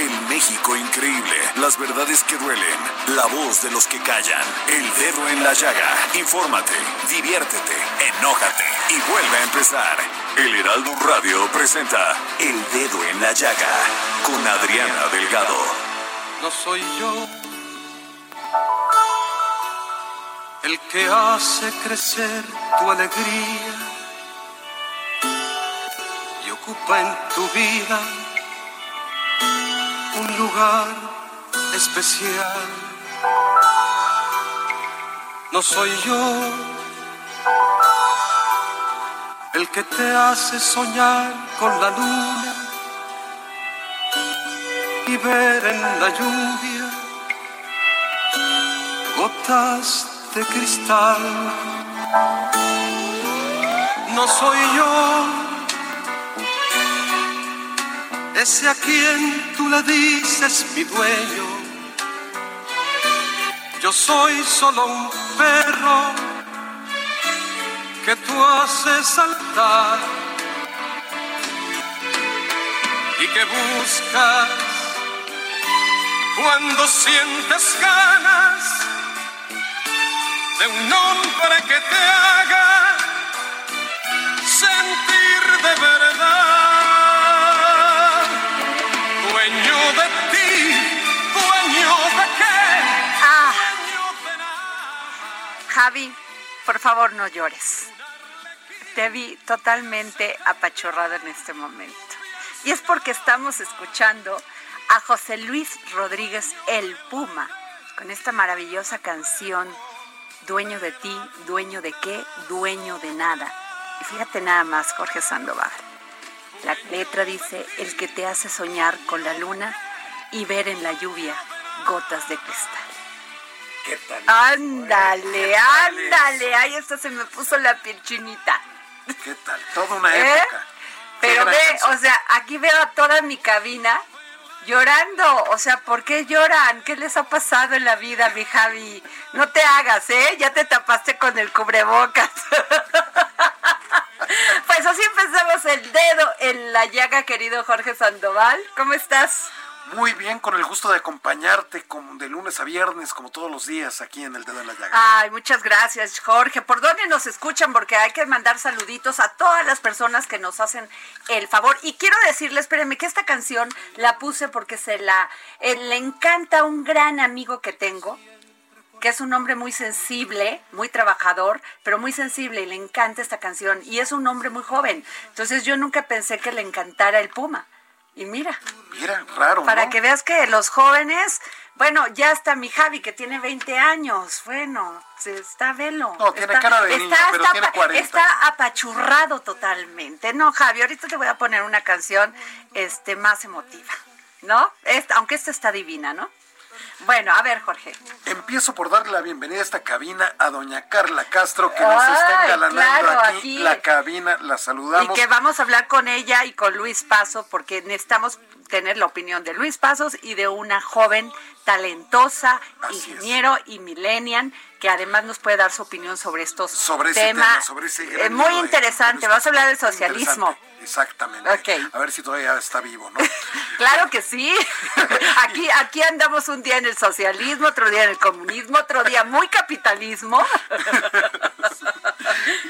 El México increíble. Las verdades que duelen. La voz de los que callan. El dedo en la llaga. Infórmate, diviértete, enójate y vuelve a empezar. El Heraldo Radio presenta El Dedo en la Llaga con Adriana Delgado. No soy yo el que hace crecer tu alegría y ocupa en tu vida lugar especial. No soy yo el que te hace soñar con la luna y ver en la lluvia gotas de cristal. No soy yo ese a quien tú le dices mi dueño. Yo soy solo un perro que tú haces saltar y que buscas cuando sientes ganas de un hombre que te haga Javi, por favor no llores. Te vi totalmente apachurrado en este momento. Y es porque estamos escuchando a José Luis Rodríguez El Puma con esta maravillosa canción Dueño de ti, dueño de qué, dueño de nada. Y fíjate nada más, Jorge Sandoval. La letra dice, el que te hace soñar con la luna y ver en la lluvia gotas de cristal. ¿Qué tal? Ándale, ándale. Ay, esto se me puso la piel chinita. ¿Qué tal? Toda una ¿Eh? época. Pero ve, canción. o sea, aquí veo a toda mi cabina llorando. O sea, ¿por qué lloran? ¿Qué les ha pasado en la vida, mi Javi? No te hagas, ¿eh? Ya te tapaste con el cubrebocas. Pues así empezamos el dedo en la llaga, querido Jorge Sandoval. ¿Cómo estás? Muy bien, con el gusto de acompañarte como de lunes a viernes, como todos los días, aquí en el Dedo en la Llaga. Ay, muchas gracias, Jorge. ¿Por dónde nos escuchan? Porque hay que mandar saluditos a todas las personas que nos hacen el favor. Y quiero decirles, espérenme, que esta canción la puse porque se la eh, le encanta a un gran amigo que tengo, que es un hombre muy sensible, muy trabajador, pero muy sensible y le encanta esta canción. Y es un hombre muy joven. Entonces yo nunca pensé que le encantara el Puma. Y mira, Mira, raro, para ¿no? que veas que los jóvenes, bueno, ya está mi Javi que tiene 20 años, bueno, se está velo. No, tiene está, cara de niño, pero tiene apa- 40. está apachurrado totalmente. No, Javi, ahorita te voy a poner una canción este más emotiva, ¿no? Esta, aunque esta está divina, ¿no? Bueno, a ver, Jorge. Empiezo por darle la bienvenida a esta cabina a doña Carla Castro, que nos está engalanando claro, aquí, aquí. la cabina. La Y saludamos. que vamos a hablar con ella y con Luis Paso, porque necesitamos tener la opinión de Luis Pasos y de una joven talentosa, Así es. ingeniero y millennial, que además nos puede dar su opinión sobre estos sobre ese temas. tema, sobre ese Eh, muy interesante. Vas a hablar del socialismo. Exactamente. Ok. A ver si todavía está vivo, ¿no? Claro que sí. Aquí, aquí andamos un día en el socialismo, otro día en el comunismo, otro día muy capitalismo.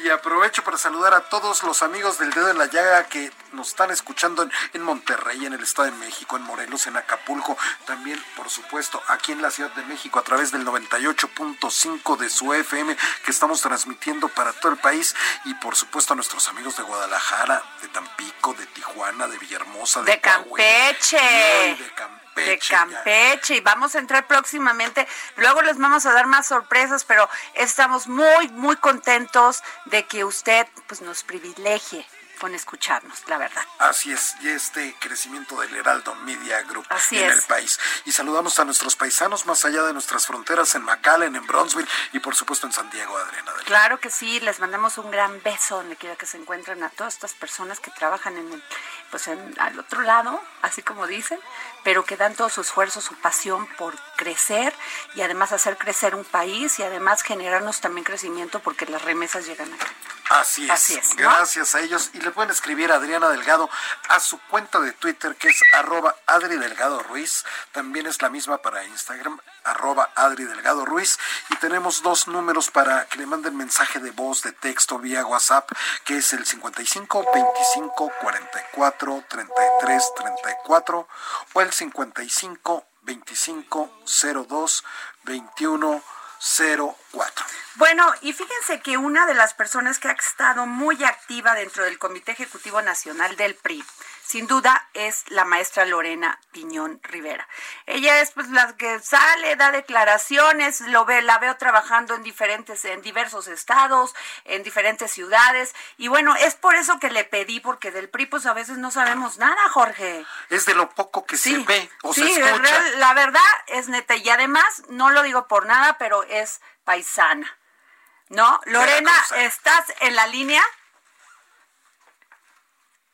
y aprovecho para saludar a todos los amigos del Dedo en la Llaga que nos están escuchando en, en, Monterrey, en el Estado de México, en Morelos, en Acapulco, también, por supuesto, aquí en la Ciudad de México a través del 98.5 de su FM que estamos transmitiendo para todo el país y, por supuesto, a nuestros amigos de Guadalajara, de Tampico, de Tijuana, de Villahermosa, de, de Campeche. de Campeche. De Campeche y vamos a entrar próximamente. Luego les vamos a dar más sorpresas, pero estamos muy, muy contentos de que usted pues nos privilegie con escucharnos, la verdad. Así es, y este crecimiento del Heraldo Media Group Así en es. el país. Y saludamos a nuestros paisanos más allá de nuestras fronteras, en McAllen, en Bronzeville y por supuesto en San Diego, Adriana. Adriana. Claro que sí, les mandamos un gran beso donde quiera que se encuentren a todas estas personas que trabajan en el, pues en, al otro lado, así como dicen, pero que dan todo su esfuerzo, su pasión por crecer y además hacer crecer un país y además generarnos también crecimiento porque las remesas llegan aquí. Así es. Así es, ¿no? Gracias a ellos. Y le pueden escribir a Adriana Delgado a su cuenta de Twitter, que es arroba Adri Delgado Ruiz. También es la misma para Instagram, arroba Adri Delgado Ruiz. Y tenemos dos números para que le manden mensaje de voz, de texto, vía WhatsApp, que es el 55 25 44 33 34 o el 55 25 02 21 04. Bueno, y fíjense que una de las personas que ha estado muy activa dentro del Comité Ejecutivo Nacional del PRI, sin duda, es la maestra Lorena Piñón Rivera. Ella es pues la que sale, da declaraciones, lo ve, la veo trabajando en diferentes, en diversos estados, en diferentes ciudades, y bueno, es por eso que le pedí, porque del PRI pues a veces no sabemos nada, Jorge. Es de lo poco que se ve o sí, se escucha. la verdad es neta, y además, no lo digo por nada, pero es paisana. ¿No? Lorena. ¿estás en la línea?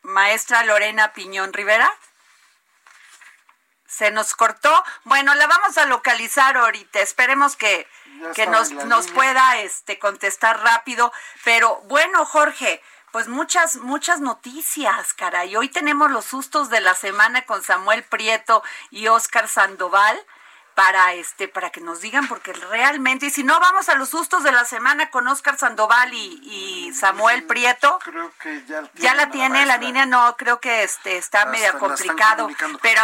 Maestra Lorena Piñón Rivera. Se nos cortó. Bueno, la vamos a localizar ahorita. Esperemos que, que nos, nos pueda este, contestar rápido. Pero bueno, Jorge, pues muchas, muchas noticias, caray. Hoy tenemos los sustos de la semana con Samuel Prieto y Oscar Sandoval para este para que nos digan porque realmente y si no vamos a los sustos de la semana con Oscar Sandoval y, y Samuel Prieto Creo que ya, ya la tiene la maestra. línea no creo que este está La medio la complicado pero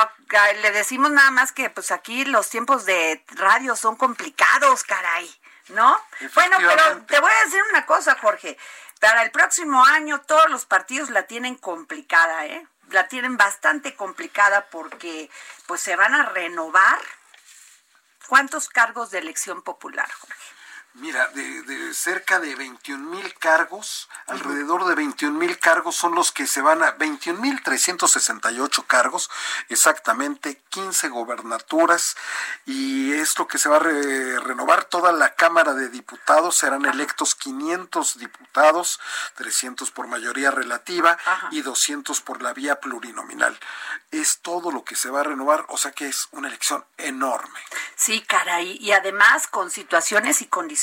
le decimos nada más que pues aquí los tiempos de radio son complicados caray ¿no? Bueno, pero te voy a decir una cosa, Jorge. Para el próximo año todos los partidos la tienen complicada, ¿eh? La tienen bastante complicada porque pues se van a renovar. ¿Cuántos cargos de elección popular, Jorge? Mira, de, de cerca de 21 mil cargos, alrededor de 21 mil cargos son los que se van a 21 mil 368 cargos, exactamente 15 gobernaturas y es lo que se va a re- renovar toda la Cámara de Diputados, serán electos 500 diputados, 300 por mayoría relativa y 200 por la vía plurinominal. Es todo lo que se va a renovar, o sea que es una elección enorme. Sí, caray, y además con situaciones y condiciones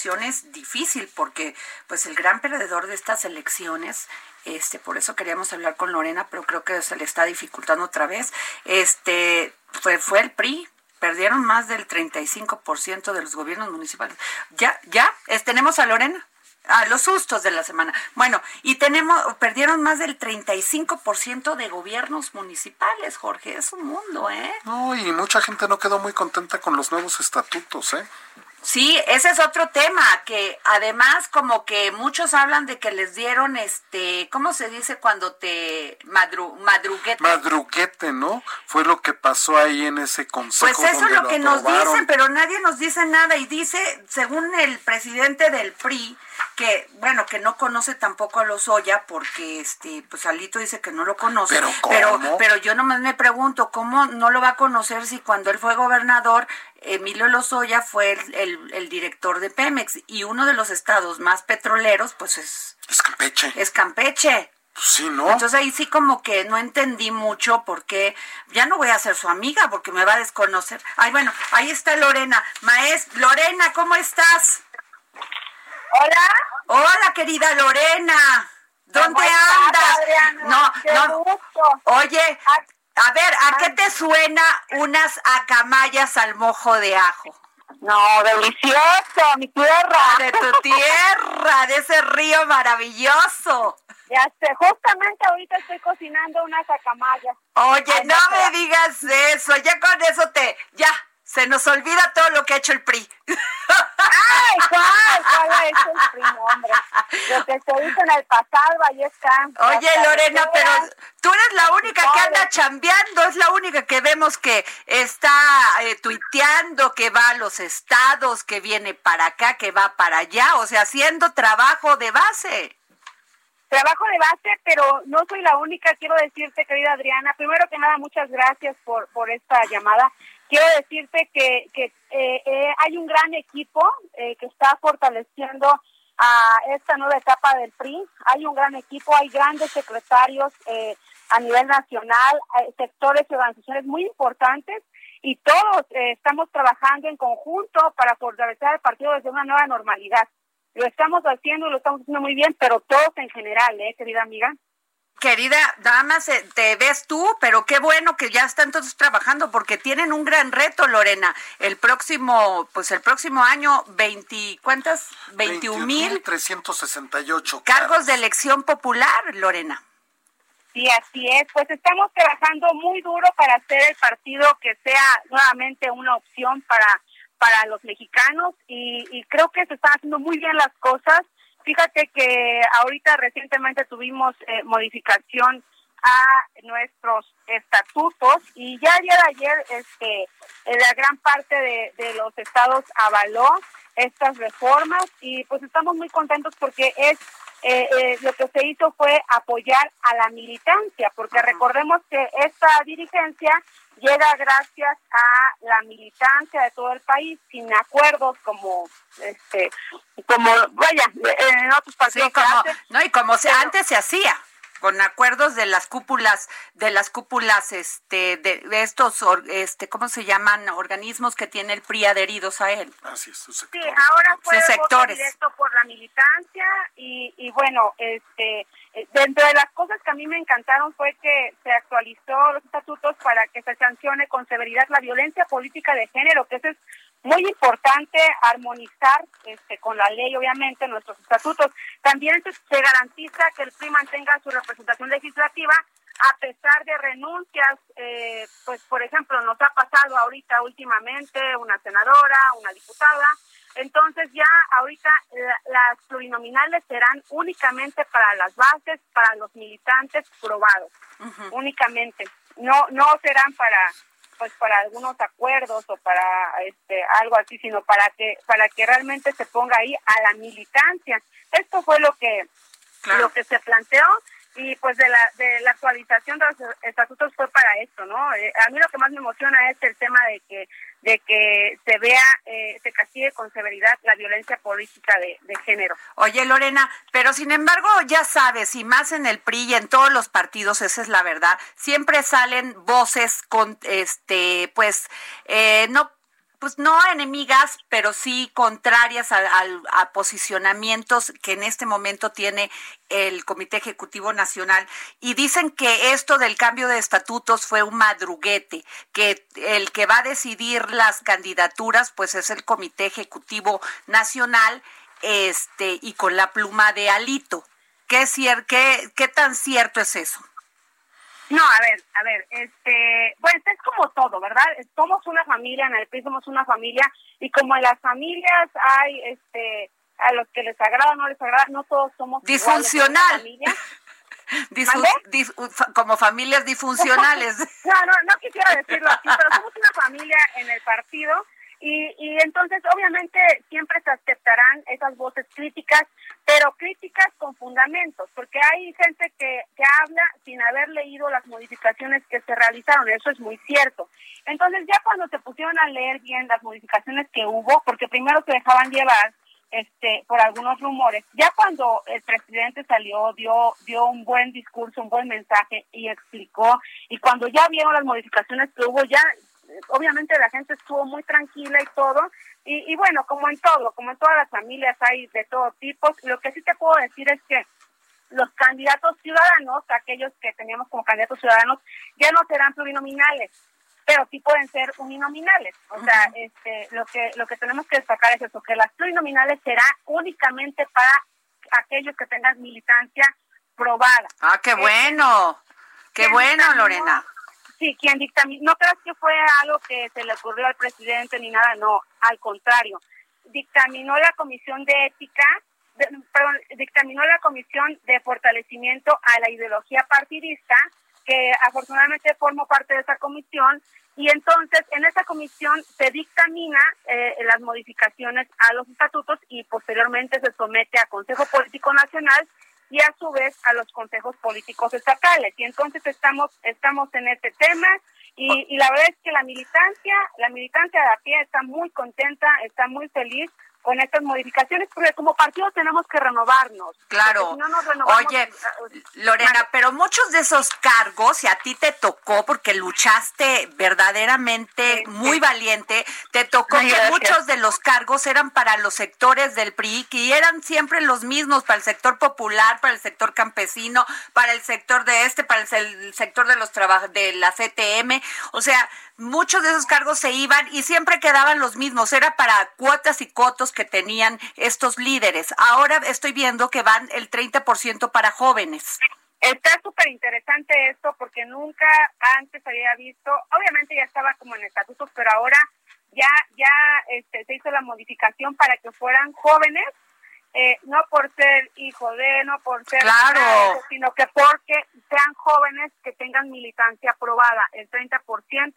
difícil, porque pues el gran perdedor de estas elecciones, este, por eso queríamos hablar con Lorena, pero creo que se le está dificultando otra vez, este, fue, fue el PRI. Perdieron más del 35% de los gobiernos municipales. Ya, ya, es- tenemos a Lorena. A los sustos de la semana. Bueno, y tenemos, perdieron más del 35% de gobiernos municipales, Jorge. Es un mundo, ¿eh? No, y mucha gente no quedó muy contenta con los nuevos estatutos, ¿eh? Sí, ese es otro tema, que además como que muchos hablan de que les dieron este, ¿cómo se dice cuando te madru, madruguete? Madruguete, ¿no? Fue lo que pasó ahí en ese consejo. Pues eso es lo que nos dicen, pero nadie nos dice nada y dice, según el presidente del PRI, que bueno, que no conoce tampoco a Lozoya porque este, pues Alito dice que no lo conoce, ¿Pero cómo? pero pero yo nomás me pregunto, ¿cómo no lo va a conocer si cuando él fue gobernador Emilio Lozoya fue el, el- el director de Pemex y uno de los estados más petroleros pues es, Es Campeche. es Campeche. Pues sí, ¿no? Entonces ahí sí como que no entendí mucho porque ya no voy a ser su amiga porque me va a desconocer. Ay, bueno, ahí está Lorena. Maes, Lorena, ¿cómo estás? Hola. Hola, querida Lorena. ¿Dónde ¿Cómo estás, andas? Adriana? No, Qué no. gusto. Oye, a ver, ¿a qué te suena unas acamayas al mojo de ajo? No, delicioso, mi tierra. De tu tierra, de ese río maravilloso. Ya sé, justamente ahorita estoy cocinando una sacamaya. Oye, no me digas eso, ya con eso te, ya, se nos olvida todo lo que ha hecho el PRI. ¡Ay, cuál! ¿Cuál ha hecho el PRI, hombre? Lo que se hizo en el pasado, ahí está. Oye, Lorena, pero tú eres la única que anda chambeando, es la única que vemos que está eh, tuiteando, que va a los estados, que viene para acá, que va para allá, o sea, haciendo trabajo de base. Trabajo de base, pero no soy la única, quiero decirte, querida Adriana. Primero que nada, muchas gracias por, por esta llamada. Quiero decirte que, eh, eh, hay un gran equipo eh, que está fortaleciendo a esta nueva etapa del PRI. Hay un gran equipo, hay grandes secretarios a nivel nacional, sectores y organizaciones muy importantes y todos estamos trabajando en conjunto para fortalecer el partido desde una nueva normalidad. Lo estamos haciendo lo estamos haciendo muy bien, pero todos en general, ¿eh, querida amiga? Querida dama, te ves tú, pero qué bueno que ya están todos trabajando porque tienen un gran reto, Lorena. El próximo, pues el próximo año, 20, ¿cuántas? 21 mil. 368 cargos de elección popular, Lorena. Sí, así es. Pues estamos trabajando muy duro para hacer el partido que sea nuevamente una opción para para los mexicanos y, y creo que se están haciendo muy bien las cosas. Fíjate que ahorita recientemente tuvimos eh, modificación a nuestros estatutos y ya el día de ayer este la gran parte de, de los estados avaló estas reformas y pues estamos muy contentos porque es eh, eh, lo que se hizo fue apoyar a la militancia, porque recordemos que esta dirigencia llega gracias a la militancia de todo el país, sin acuerdos como, este, como, vaya, en otros partidos. no, y como se, antes se hacía con acuerdos de las cúpulas de las cúpulas este de, estos este cómo se llaman organismos que tiene el PRI adheridos a él. Así es sí ahora fue sectores. directo por la militancia y, y bueno este eh, dentro de las cosas que a mí me encantaron fue que se actualizó los estatutos para que se sancione con severidad la violencia política de género que eso es muy importante armonizar este, con la ley, obviamente, nuestros estatutos. También se, garantiza que el PRI mantenga su representación legislativa a pesar de renuncias, eh, pues por ejemplo, nos ha pasado ahorita últimamente una senadora, una diputada, entonces ya ahorita las plurinominales serán únicamente para las bases, para los militantes probados, únicamente. No no serán para pues para algunos acuerdos o para este algo así, sino para que para que realmente se ponga ahí a la militancia. Esto fue lo que lo que se planteó y pues de la de la actualización de los estatutos fue para esto, ¿no? Eh, a mí lo que más me emociona es el tema de que de que se vea, eh, se castigue con severidad la violencia política de, de, género. Oye, Lorena, pero sin embargo, ya sabes, y más en el PRI y en todos los partidos, esa es la verdad, siempre salen voces con, este, pues, eh, no pues no enemigas, pero sí contrarias a, posicionamientos que en este momento tiene el Comité Ejecutivo Nacional. Y dicen que esto del cambio de estatutos fue un madruguete, que el que va a decidir las candidaturas, pues es el Comité Ejecutivo Nacional, este, y con la pluma de Alito. ¿Qué, qué, qué tan cierto es eso? No, a ver, a ver, este, bueno, es como todo, ¿verdad? Somos una familia, en el PRI somos una familia, y como en las familias hay, este, a los que les agrada o no les agrada, no todos somos disfuncional. como familias disfuncionales. no, no, no quisiera decirlo así, pero somos una familia en el partido y, y entonces, obviamente, siempre se aceptarán esas voces críticas, pero críticas con fundamentos, porque hay gente que, que habla sin haber leído las modificaciones que se realizaron, eso es muy cierto. Entonces, ya cuando se pusieron a leer bien las modificaciones que hubo, porque primero se dejaban llevar este por algunos rumores. Ya cuando el presidente salió, dio dio un buen discurso, un buen mensaje y explicó y cuando ya vieron las modificaciones que hubo, ya obviamente la gente estuvo muy tranquila y todo. Y, bueno, como en todo, como en todas las familias hay de todo tipo, lo que sí te puedo decir es que los candidatos ciudadanos, aquellos que teníamos como candidatos ciudadanos, ya no serán plurinominales. pero sí pueden ser uninominales. O sea, este, lo que lo que tenemos que destacar es eso, que las plurinominales será únicamente para aquellos que tengan militancia probada. Ah, qué bueno, qué bueno, Lorena. Sí, quien dictaminó, no creas que fue algo que se le ocurrió al presidente ni nada, no, al contrario. Dictaminó la Comisión de Ética, perdón, dictaminó la Comisión de Fortalecimiento a la Ideología Partidista que afortunadamente formo parte de esa comisión y entonces en esa comisión se dictamina eh, las modificaciones a los estatutos y posteriormente se somete a Consejo Político Nacional y a su vez a los consejos políticos estatales. Y entonces estamos estamos en este tema y, y la verdad es que la militancia, la militancia de a pie está muy contenta, está muy feliz con estas modificaciones, porque como partido tenemos que renovarnos. Claro. Oye, eh, Lorena, pero muchos de esos cargos, y a ti te tocó, porque luchaste verdaderamente muy valiente, te tocó que muchos de los cargos eran para los sectores del PRI, y eran siempre los mismos, para el sector popular, para el sector campesino, para el sector de este, para el, sector de los trabajos de la CTM, o sea, muchos de esos cargos se iban y siempre quedaban los mismos, era para cuotas y cotos que tenían estos líderes. Ahora estoy viendo que van el 30% para jóvenes. Está súper interesante esto porque nunca antes había visto, obviamente ya estaba como en estatutos, pero ahora ya ya este, se hizo la modificación para que fueran jóvenes, eh, no por ser hijo de, no por ser claro. sino que porque sean jóvenes que tengan militancia aprobada, el 30%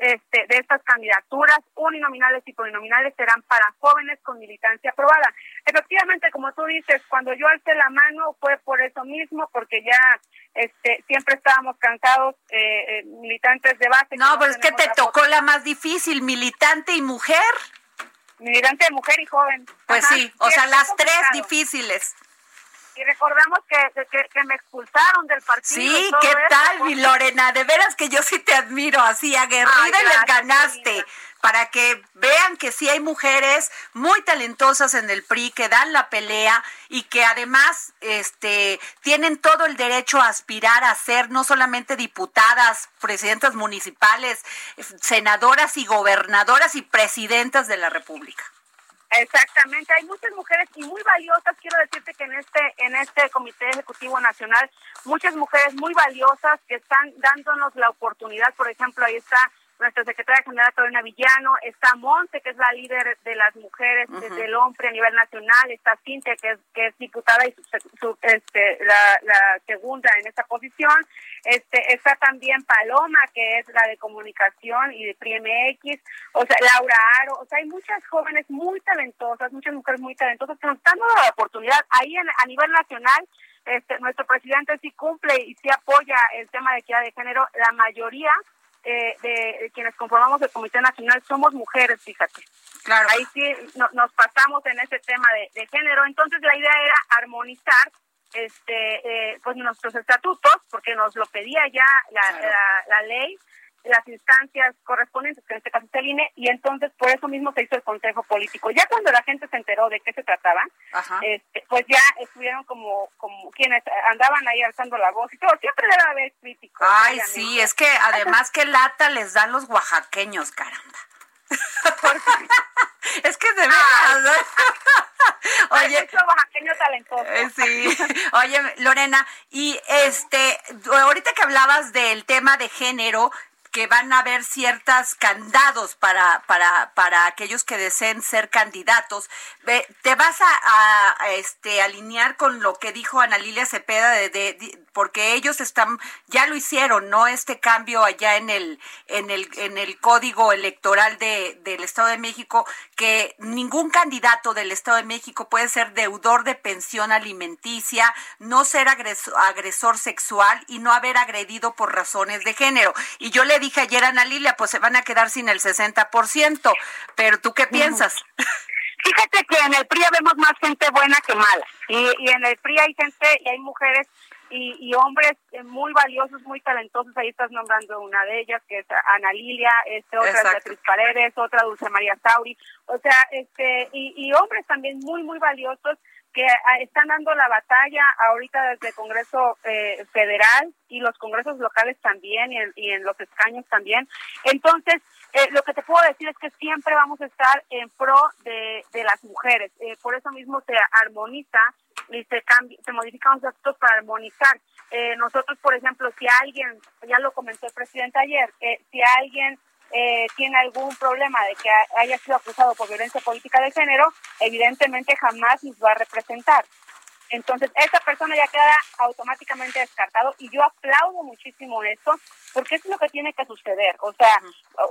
este, de estas candidaturas uninominales y polinominales serán para jóvenes con militancia aprobada. Efectivamente, como tú dices, cuando yo alcé la mano fue por eso mismo, porque ya este, siempre estábamos cansados, eh, eh militantes de base. No, pero es que te tocó la más difícil, militante y mujer. Militante, mujer y joven. Pues sí, o sea, las tres difíciles y recordamos que, que, me expulsaron del partido. Sí, ¿qué tal, mi Lorena? De veras que yo sí te admiro, así aguerrida y les ganaste. Para que vean que sí hay mujeres muy talentosas en el PRI que dan la pelea y que además este, tienen todo el derecho a aspirar a ser no solamente diputadas, presidentas municipales, senadoras y gobernadoras y presidentas de la República. Exactamente, hay muchas mujeres y muy valiosas, quiero decirte que en este en este Comité Ejecutivo Nacional, muchas mujeres muy valiosas que están dándonos la oportunidad, por ejemplo, ahí está nuestra secretaria general Carolina Villano, está Monte, que es la líder de las mujeres desde el hombre a nivel nacional, está Cintia, que es, que es diputada y su, este, la, la, segunda en esta posición, este, está también Paloma, que es la de comunicación y de PRIMX, o sea, Laura Aro, o sea, hay muchas jóvenes muy talentosas, muchas mujeres muy talentosas que nos están dando la oportunidad ahí a nivel nacional. Este, nuestro presidente sí cumple y sí apoya el tema de equidad de género, la mayoría eh, de, quienes conformamos el Comité Nacional somos mujeres, fíjate. Claro. Ahí sí nos pasamos en ese tema de, género. Entonces la idea era armonizar este eh, pues nuestros estatutos, porque nos lo pedía ya la, la ley las instancias correspondientes, que en este caso es el INE, y entonces por eso mismo se hizo el Consejo Político. Ya cuando la gente se enteró de qué se trataba, este, pues ya estuvieron como, como quienes andaban ahí alzando la voz y todo. Siempre debe haber críticos. Ay, sí, es que además que lata les dan los oaxaqueños, caramba. es que de verdad. Oye, oaxaqueño talentoso. Eh, sí. Oye, Lorena, y este, ahorita que hablabas del tema de género, que van a haber ciertos candados para, para, para aquellos que deseen ser candidatos. ¿Te vas a, este, alinear con lo que dijo Ana Lilia Cepeda de, porque ellos están, ya lo hicieron, ¿no? Este cambio allá en el, en el, en el código electoral de, del Estado de México, que ningún candidato del Estado de México puede ser deudor de pensión alimenticia, no ser agresor, agresor sexual y no haber agredido por razones de género. Y yo le dije ayer Ana Lilia, pues se van a quedar sin el 60%, pero ¿tú qué piensas? Fíjate que en el PRI vemos más gente buena que mala. Y, y en el PRI hay gente y hay mujeres y, y hombres eh, muy valiosos, muy talentosos. Ahí estás nombrando una de ellas, que es Ana Lilia, este, otra es Beatriz Paredes, otra Dulce María Sauri. O sea, este, y, y hombres también muy, muy valiosos que están dando la batalla ahorita desde el Congreso eh, Federal y los congresos locales también y en, los escaños también. Entonces, eh, lo que te puedo decir es que siempre vamos a estar en pro de, las mujeres. Eh, por eso mismo se armoniza y se, cambia, se modifican los actos para armonizar. nosotros, por ejemplo, si alguien, ya lo comentó el presidente ayer, si alguien eh, tiene algún problema de que haya sido acusado por violencia política de género, evidentemente jamás nos va a representar. Entonces, esa persona ya queda automáticamente descartado y yo aplaudo muchísimo eso porque es lo que tiene que suceder. O sea,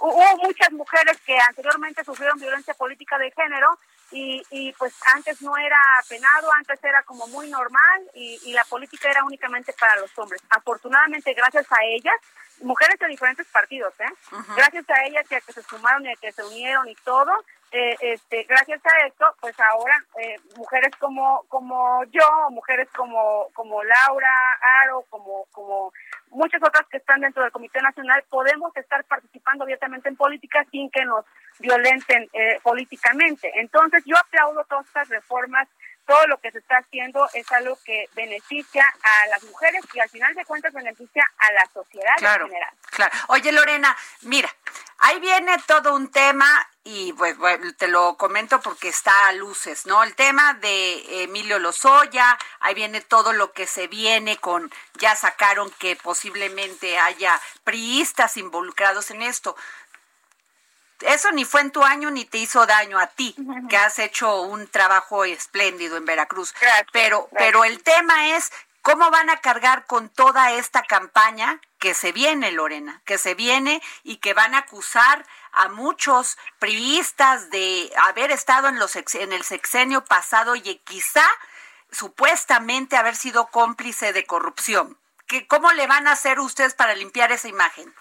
hubo muchas mujeres que anteriormente sufrieron violencia política de género y, y pues antes no era penado, antes era como muy normal y, y la política era únicamente para los hombres. Afortunadamente, gracias a ellas, mujeres de diferentes partidos, ¿eh? Gracias a ellas y a que se sumaron y a que se unieron y todo, eh, este, gracias a esto, pues ahora eh, mujeres como como yo, mujeres como como Laura Aro, como como muchas otras que están dentro del Comité Nacional, podemos estar participando abiertamente en política sin que nos violenten eh, políticamente. Entonces, yo aplaudo todas estas reformas todo lo que se está haciendo es algo que beneficia a las mujeres y al final de cuentas beneficia a la sociedad en general. Claro. Oye, Lorena, mira, ahí viene todo un tema y pues te lo comento porque está a luces, ¿no? El tema de Emilio Lozoya, ahí viene todo lo que se viene con, ya sacaron que posiblemente haya priistas involucrados en esto eso ni fue en tu año ni te hizo daño a ti, que has hecho un trabajo espléndido en Veracruz. pero, pero el tema es cómo van a cargar con toda esta campaña que se viene, Lorena, que se viene y que van a acusar a muchos privistas de haber estado en, los en el sexenio pasado y quizá supuestamente haber sido cómplice de corrupción. ¿Cómo le van a hacer ustedes para limpiar esa imagen?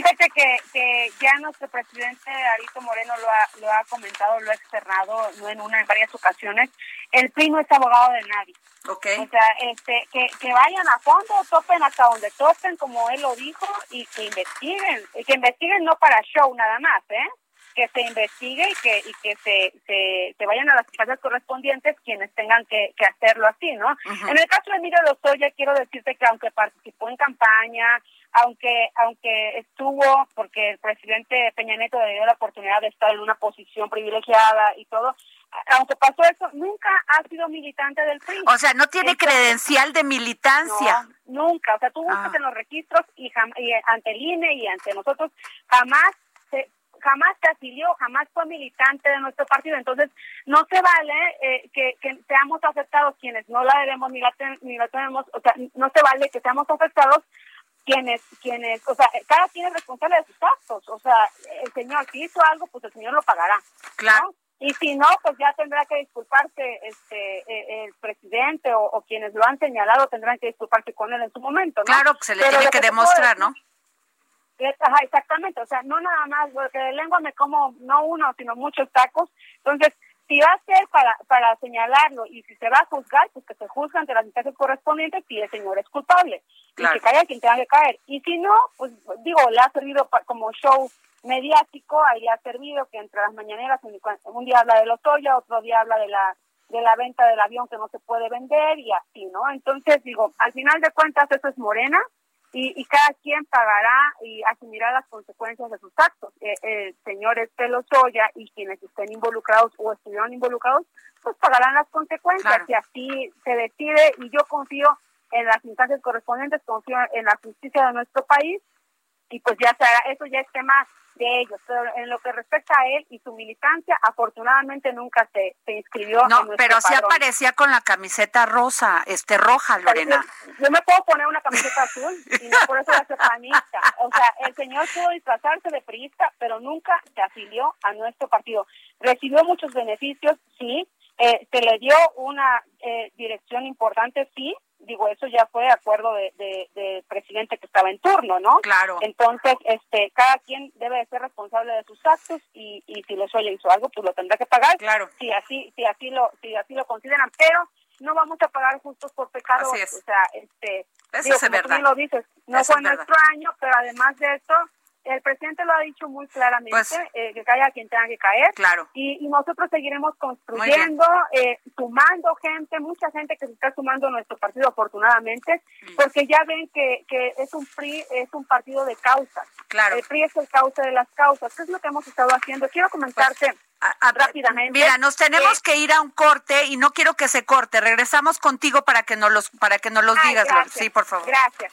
Fíjate que, que ya nuestro presidente Arito Moreno lo ha, lo ha comentado, lo ha externado no en una, en varias ocasiones. El PRI no es abogado de nadie. Okay. O sea, este, que, que vayan a fondo, topen hasta donde topen, como él lo dijo, y que investiguen. Y que investiguen no para show nada más, ¿eh? Que se investigue y que y que se, se, se vayan a las instancias correspondientes quienes tengan que, que hacerlo así, ¿no? En el caso de Emilio Lozoya, quiero decirte que aunque participó en campaña, aunque aunque estuvo porque el presidente Peña Nieto le dio la oportunidad de estar en una posición privilegiada y todo aunque pasó eso nunca ha sido militante del PRI o sea no tiene credencial de militancia nunca o sea tú buscas ah. en los registros y, y, ante el INE y ante nosotros jamás jamás se afilió, jamás fue militante de nuestro partido. Entonces, no se vale eh, que, que, seamos afectados quienes no la debemos ni la, ni la tenemos, o sea, no se vale que seamos afectados quienes, quienes, o sea, cada quien es responsable de sus actos, o sea, el señor si hizo algo, pues el señor lo pagará, claro. Y si no, pues ya tendrá que disculparse este e, el presidente o, quienes lo han señalado tendrán que disculparse con él en su momento, ¿no? Claro, se le tiene que, demostrar, ¿no? Ajá, exactamente, o sea, no nada más, porque de lengua me como no uno, sino muchos tacos, entonces si va a ser para, para señalarlo y si se va a juzgar, pues que se juzgue ante las instancias correspondientes si el señor es culpable y que caiga quien tenga que caer. Y si no, pues digo, le ha servido como show mediático, ahí le ha servido que entre las mañaneras un día habla de los Otoya, otro día habla de la de la venta del avión que no se puede vender y así, ¿no? Entonces digo, al final de cuentas eso es Morena, y, y cada quien pagará y asumirá las consecuencias de sus actos. Eh, el señor Este Lozoya y quienes estén involucrados o estuvieron involucrados, pues pagarán las consecuencias y así se decide y yo confío en las instancias correspondientes, confío en la justicia de nuestro país y pues ya se hará, eso ya es tema de ellos, pero en lo que respecta a él y su militancia, afortunadamente nunca se, se inscribió. No, pero sí aparecía con la camiseta rosa, este roja, Lorena. Yo, me puedo poner una camiseta azul y no por eso ser panista. O sea, el señor pudo disfrazarse de priista, pero nunca se afilió a nuestro partido. Recibió muchos beneficios, sí, eh, se le dio una eh, dirección importante, sí, digo, eso ya fue acuerdo de, de, presidente que estaba en turno, ¿no? Claro. Entonces, este, cada quien debe de ser responsable de sus actos y, y si los oye hizo algo, pues lo tendrá que pagar. Claro. Si así, si así lo, si así lo consideran, pero no vamos a pagar justos por pecados. Así es. O sea, este, eso es verdad. lo dices, no fue nuestro año, pero además de esto, el presidente lo ha dicho muy claramente, pues eh, que caiga quien tenga que caer. Claro. Y, nosotros seguiremos construyendo, eh, sumando gente, mucha gente que se está sumando a nuestro partido, afortunadamente, mm. porque ya ven que, que es un PRI, es un partido de causas. Claro. El PRI es el causa de las causas. ¿Qué es lo que hemos estado haciendo? Quiero comentarte. Pues, rápidamente. Mira, nos tenemos que ir a un corte y no quiero que se corte. Regresamos contigo para que nos los para que nos los digas. Sí, por favor. Gracias.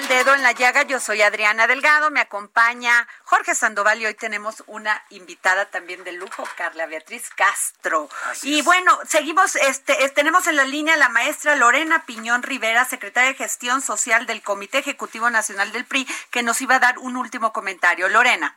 Al dedo en la llaga. Yo soy Adriana Delgado, me acompaña Jorge Sandoval y hoy tenemos una invitada también de lujo, Carla Beatriz Castro. y bueno, seguimos, este, tenemos en la línea la maestra Lorena Piñón Rivera, secretaria de Gestión Social del Comité Ejecutivo Nacional del PRI, que nos iba a dar un último comentario. Lorena.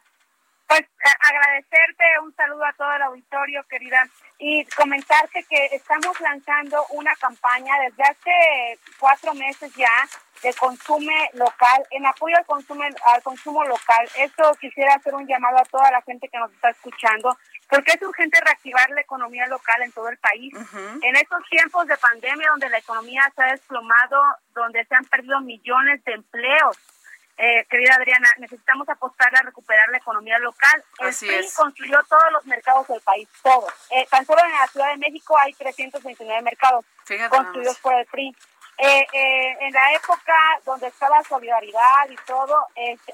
Pues agradecerte, un saludo a todo el auditorio, querida, y comentarte que estamos lanzando una campaña desde hace cuatro meses ya de consume local, en apoyo al consumo, al consumo local. Esto quisiera hacer un llamado a toda la gente que nos está escuchando, porque es urgente reactivar la economía local en todo el país. En estos tiempos de pandemia donde la economía se ha desplomado, donde se han perdido millones de empleos, eh, querida Adriana, necesitamos apostar a recuperar la economía local. El PRI construyó todos los mercados del país, todos. Eh, tan solo en la Ciudad de México hay 329 mercados construidos por el PRI. Eh, eh, en la época donde estaba solidaridad y todo,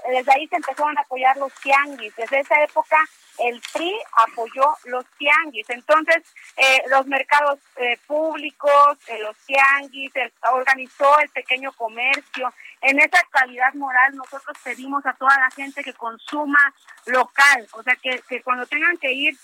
desde ahí se empezaron a apoyar los tianguis. Desde esa época el PRI apoyó los tianguis. Entonces, eh, los mercados eh, públicos, eh, los tianguis, organizó el pequeño comercio. En esa calidad moral nosotros pedimos a toda la gente que consuma local, o sea, que, que cuando tengan que ir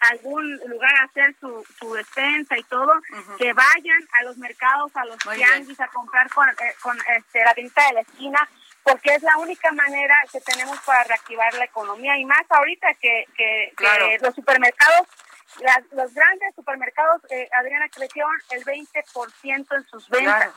algún lugar a hacer su, su despensa y todo, que vayan a los mercados, a los tianguis a comprar con, con este, la venta de la esquina porque es la única manera que tenemos para reactivar la economía y más ahorita que, que, los supermercados, los grandes supermercados, eh, Adriana, crecieron el 20% en sus ventas.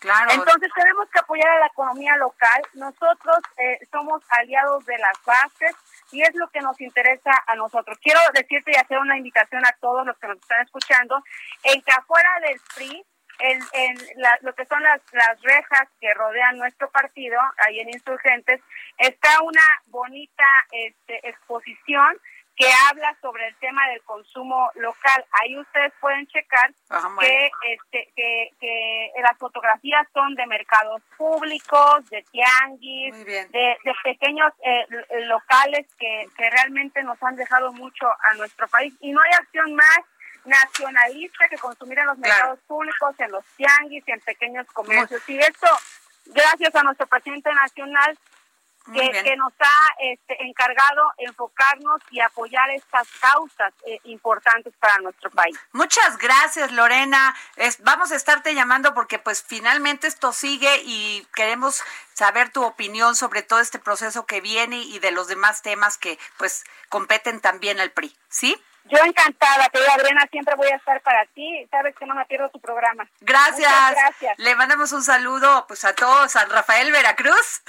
Claro. Entonces tenemos que apoyar a la economía local. Nosotros eh, somos aliados de las bases y es lo que nos interesa a nosotros. Quiero decirte y hacer una invitación a todos los que nos están escuchando en que afuera del PRI en, en lo que son las, las rejas que rodean nuestro partido, ahí en Insurgentes, está una bonita este, exposición que habla sobre el tema del consumo local. Ahí ustedes pueden checar que, este, que, que las fotografías son de mercados públicos, de tianguis, de, de, pequeños eh, locales que, que realmente nos han dejado mucho a nuestro país. Y no hay acción más nacionalista que consumir en los mercados públicos, en los tianguis y en pequeños comercios. Y esto, gracias a nuestro presidente nacional, que, nos ha este, encargado enfocarnos y apoyar estas causas eh, importantes para nuestro país. Muchas gracias, Lorena. vamos a estarte llamando porque pues finalmente esto sigue y queremos saber tu opinión sobre todo este proceso que viene y de los demás temas que pues competen también al PRI, ¿sí? Yo encantada, querida Adriana, siempre voy a estar para ti. Sabes que no me pierdo tu programa. Gracias. gracias. Le mandamos un saludo pues a todos, a Rafael Veracruz.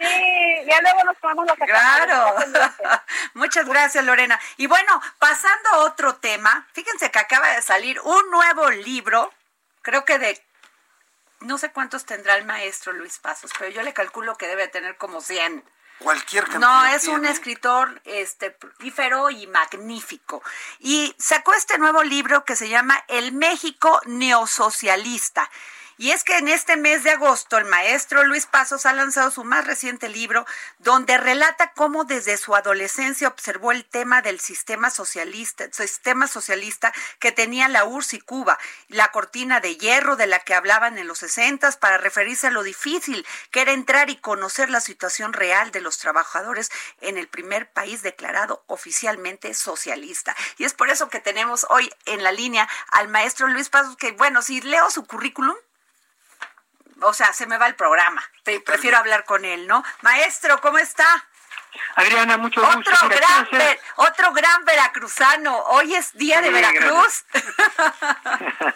Sí, ya luego nos tomamos los Claro. Muchas gracias, Lorena. Y bueno, pasando a otro tema, fíjense que acaba de salir un nuevo libro, creo que de no sé cuántos tendrá el maestro Luis Pasos, pero yo le calculo que debe tener como 100 cualquier cantidad. No, es un escritor este prolífero y magnífico. Y sacó este nuevo libro que se llama El México neosocialista. Y es que en este mes de agosto el maestro Luis Pasos ha lanzado su más reciente libro donde relata cómo desde su adolescencia observó el tema del sistema socialista, sistema socialista que tenía la URSS y Cuba, la cortina de hierro de la que hablaban en los 60 para referirse a lo difícil que era entrar y conocer la situación real de los trabajadores en el primer país declarado oficialmente socialista. Y es por eso que tenemos hoy en la línea al maestro Luis Pasos que bueno, si leo su currículum o sea, se me va el programa. Prefiero hablar con él, ¿no? Maestro, ¿cómo está? Adriana, mucho gusto. Otro, gran, otro gran veracruzano. Hoy es día de Veracruz.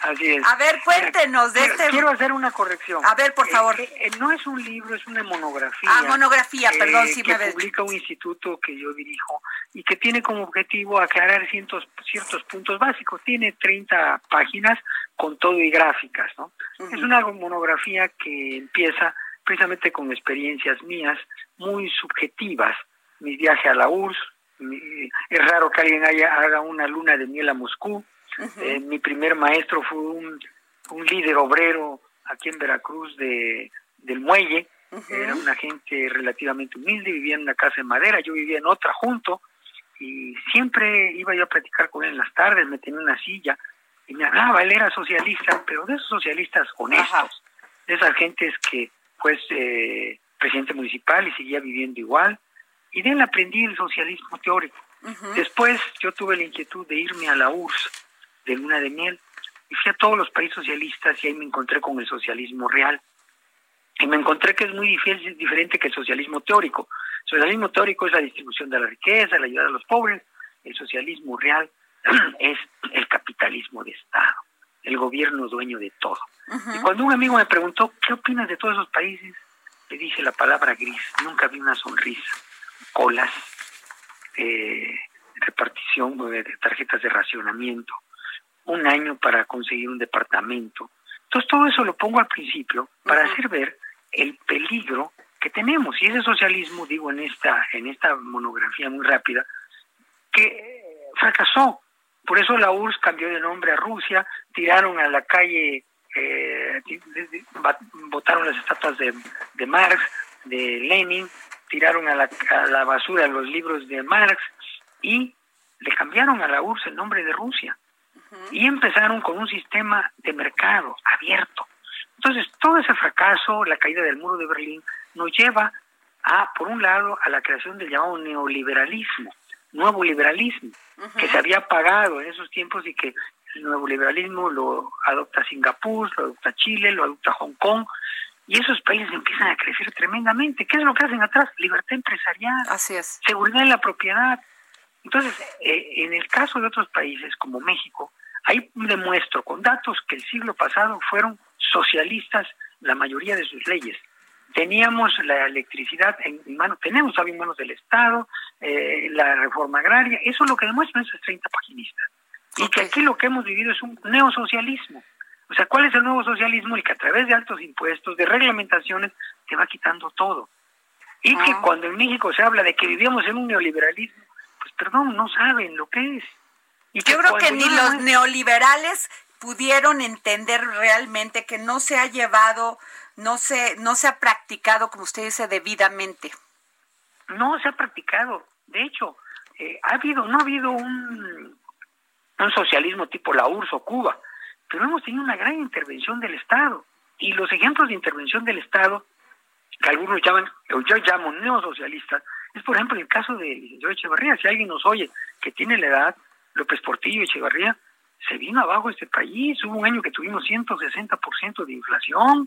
Así es. A ver, cuéntenos de este. Quiero hacer una corrección. A ver, por favor. Eh, eh, no es un libro, es una monografía. Ah, monografía, perdón, sí que publica un instituto que yo dirijo y que tiene como objetivo aclarar ciertos, ciertos puntos básicos. Tiene 30 páginas con todo y gráficas, ¿no? Es una monografía que empieza precisamente con experiencias mías muy subjetivas, mi viaje a la URSS, es raro que alguien haya, haga una luna de miel a Moscú, eh, mi primer maestro fue un, un, líder obrero aquí en Veracruz de, del muelle, era una gente relativamente humilde, vivía en una casa de madera, yo vivía en otra junto, y siempre iba yo a platicar con él en las tardes, me tenía una silla, y me hablaba, él era socialista, pero de esos socialistas honestos, de esas gentes que pues eh, presidente municipal y seguía viviendo igual, y de él aprendí el socialismo teórico. Después yo tuve la inquietud de irme a la URSS de luna de miel y fui a todos los países socialistas y ahí me encontré con el socialismo real. Y me encontré que es muy diferente que el socialismo teórico. El socialismo teórico es la distribución de la riqueza, la ayuda a los pobres. El socialismo real es el capitalismo de Estado, el gobierno dueño de todo. Y cuando un amigo me preguntó, ¿qué opinas de todos esos países? Le dije la palabra gris, nunca vi una sonrisa, colas, eh, repartición de tarjetas de racionamiento, un año para conseguir un departamento. Entonces todo eso lo pongo al principio para hacer ver el peligro que tenemos. Y ese socialismo, digo en esta, en esta monografía muy rápida, que fracasó. Por eso la URSS cambió de nombre a Rusia, tiraron a la calle, eh, botaron las estatuas de, de, Marx, de Lenin, tiraron a la, a la basura los libros de Marx y le cambiaron a la URSS el nombre de Rusia. Y empezaron con un sistema de mercado abierto. Entonces, todo ese fracaso, la caída del muro de Berlín, nos lleva a, por un lado, a la creación del llamado neoliberalismo, nuevo liberalismo, que se había pagado en esos tiempos y que el nuevo liberalismo lo adopta Singapur, lo adopta Chile, lo adopta Hong Kong, y esos países empiezan a crecer tremendamente. ¿Qué es lo que hacen atrás? Libertad empresarial, Así es. seguridad en la propiedad. Entonces, eh, en el caso de otros países como México, ahí demuestro con datos que el siglo pasado fueron socialistas la mayoría de sus leyes teníamos la electricidad en manos, tenemos todavía en manos del Estado, eh, la reforma agraria, eso es lo que demuestran esos 30 paginistas. Y que aquí lo que hemos vivido es un neosocialismo. O sea, ¿cuál es el nuevo socialismo? El que a través de altos impuestos, de reglamentaciones, se va quitando todo. Y que ah. cuando en México se habla de que vivíamos en un neoliberalismo, pues perdón, no saben lo que es. Y Yo creo que ni los neoliberales pudieron entender realmente que no se ha llevado no se, no se ha practicado, como usted dice, debidamente. No se ha practicado. De hecho, eh, ha habido, no ha habido un, un socialismo tipo la URSS o Cuba, pero hemos tenido una gran intervención del Estado. Y los ejemplos de intervención del Estado, que algunos llaman, o yo llamo neosocialistas, es por ejemplo el caso de licenciado Echevarría. Si alguien nos oye que tiene la edad, López Portillo Echevarría, se vino abajo este país. Hubo un año que tuvimos 160% de inflación.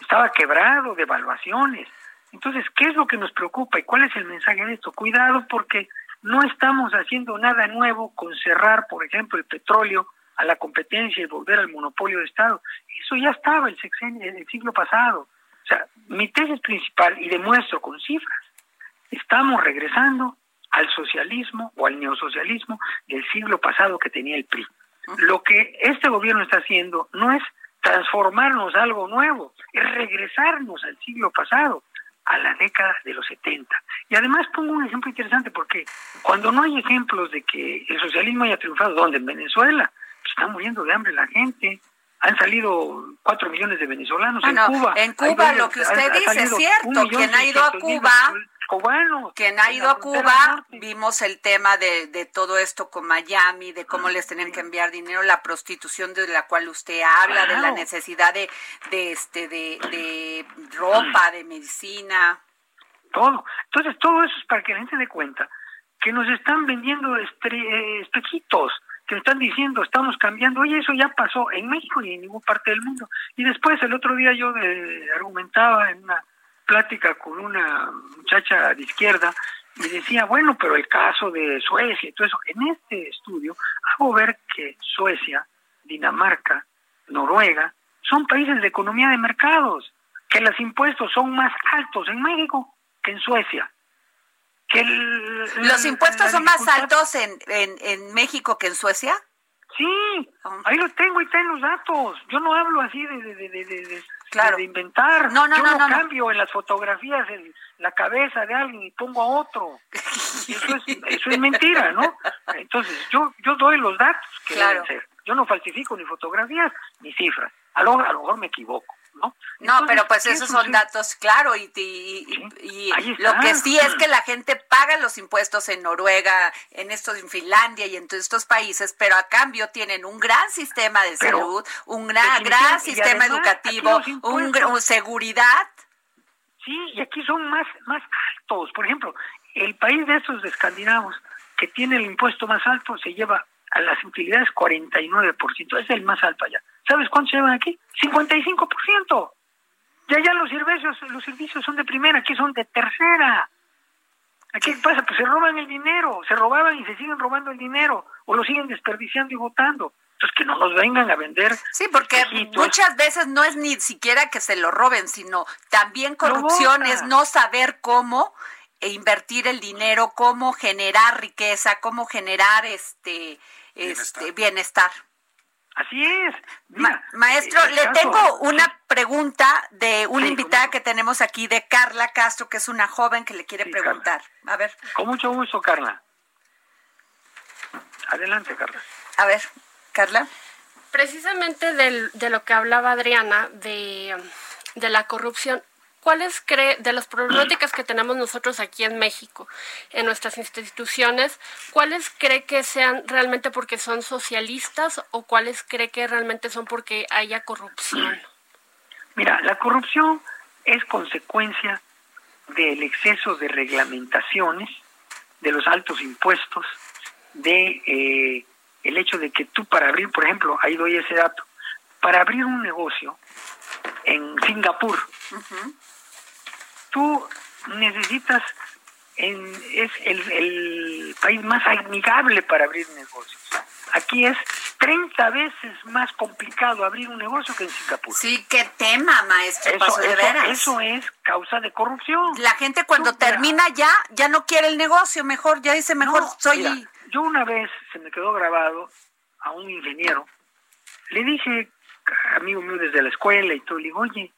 Estaba quebrado de evaluaciones. Entonces, ¿qué es lo que nos preocupa y cuál es el mensaje de esto? Cuidado porque no estamos haciendo nada nuevo con cerrar, por ejemplo, el petróleo a la competencia y volver al monopolio de Estado. Eso ya estaba el, sexenio, el siglo pasado. O sea, mi tesis principal, y demuestro con cifras, estamos regresando al socialismo o al neosocialismo del siglo pasado que tenía el PRI. Lo que este gobierno está haciendo no es transformarnos a algo nuevo, es regresarnos al siglo pasado, a la década de los 70. Y además pongo un ejemplo interesante porque cuando no hay ejemplos de que el socialismo haya triunfado, ¿dónde? En Venezuela, pues está muriendo de hambre la gente, han salido cuatro millones de venezolanos en Cuba. En Cuba, lo que usted dice es cierto. Quien ha ido a Cuba, quien ha ido a Cuba, vimos el tema de, de todo esto con Miami, de cómo les tenían que enviar dinero, la prostitución de la cual usted habla, de la necesidad de, de este, de, de ropa, de medicina. Todo. Entonces, todo eso es para que la gente dé cuenta que nos están vendiendo eh, espejitos que están diciendo, estamos cambiando, oye, eso ya pasó en México y en ninguna parte del mundo. Y después, el otro día yo eh, argumentaba en una plática con una muchacha de izquierda y decía, bueno, pero el caso de Suecia y todo eso, en este estudio hago ver que Suecia, Dinamarca, Noruega, son países de economía de mercados, que los impuestos son más altos en México que en Suecia ¿Los impuestos son más altos en, en, México que en Suecia? Sí, oh. ahí lo tengo y tengo los datos. Yo no hablo así de, de, de, de, claro. de inventar. No, no, Yo no, no, cambio en las fotografías en la cabeza de alguien y pongo a otro. Eso es, eso es mentira, ¿no? Entonces, yo, yo doy los datos que deben ser. Yo no falsifico ni fotografías ni cifras. A lo, a lo mejor me equivoco. ¿No? No, pero pues esos son datos, claro, y, y, lo que sí es que la gente paga los impuestos en Noruega, en estos, en Finlandia y en todos estos países, pero a cambio tienen un gran sistema de salud, un gran, gran sistema educativo, un, seguridad. Sí, y aquí son más, más altos. Por ejemplo, el país de estos escandinavos que tiene el impuesto más alto se lleva a las utilidades 49%, es el más alto allá. ¿Sabes cuánto llevan aquí? 55%. Ya ya los servicios, los servicios son de primera, aquí son de tercera. Aquí qué pasa? Pues se roban el dinero, se robaban y se siguen robando el dinero, o lo siguen desperdiciando y votando. Entonces que no nos vengan a vender. Sí, porque muchas veces no es ni siquiera que se lo roben, sino también corrupción es no saber cómo invertir el dinero, cómo generar riqueza, cómo generar este, este bienestar. Así es. maestro, le tengo una pregunta de una invitada que tenemos aquí, de Carla Castro, que es una joven que le quiere preguntar. A ver. Con mucho gusto, Carla. Adelante, Carla. A ver, Carla. Precisamente de lo que hablaba Adriana, de, de la corrupción, ¿cuáles cree, de las problemáticas que tenemos nosotros aquí en México, en nuestras instituciones, cuáles cree que sean realmente porque son socialistas o cuáles cree que realmente son porque haya corrupción? Mira, la corrupción es consecuencia del exceso de reglamentaciones, de los altos impuestos, de eh, el hecho de que tú para abrir, por ejemplo, ahí doy ese dato, para abrir un negocio en Singapur, tú necesitas, en, es el, país más amigable para abrir negocios. Aquí es 30 veces más complicado abrir un negocio que en Singapur. Sí, qué tema, maestro. Eso, de veras. eso es causa de corrupción. La gente cuando termina ya, ya no quiere el negocio, mejor, ya dice, mejor soy... yo una vez, se me quedó grabado a un ingeniero, le dije, amigo mío desde la escuela y todo, le digo, oye,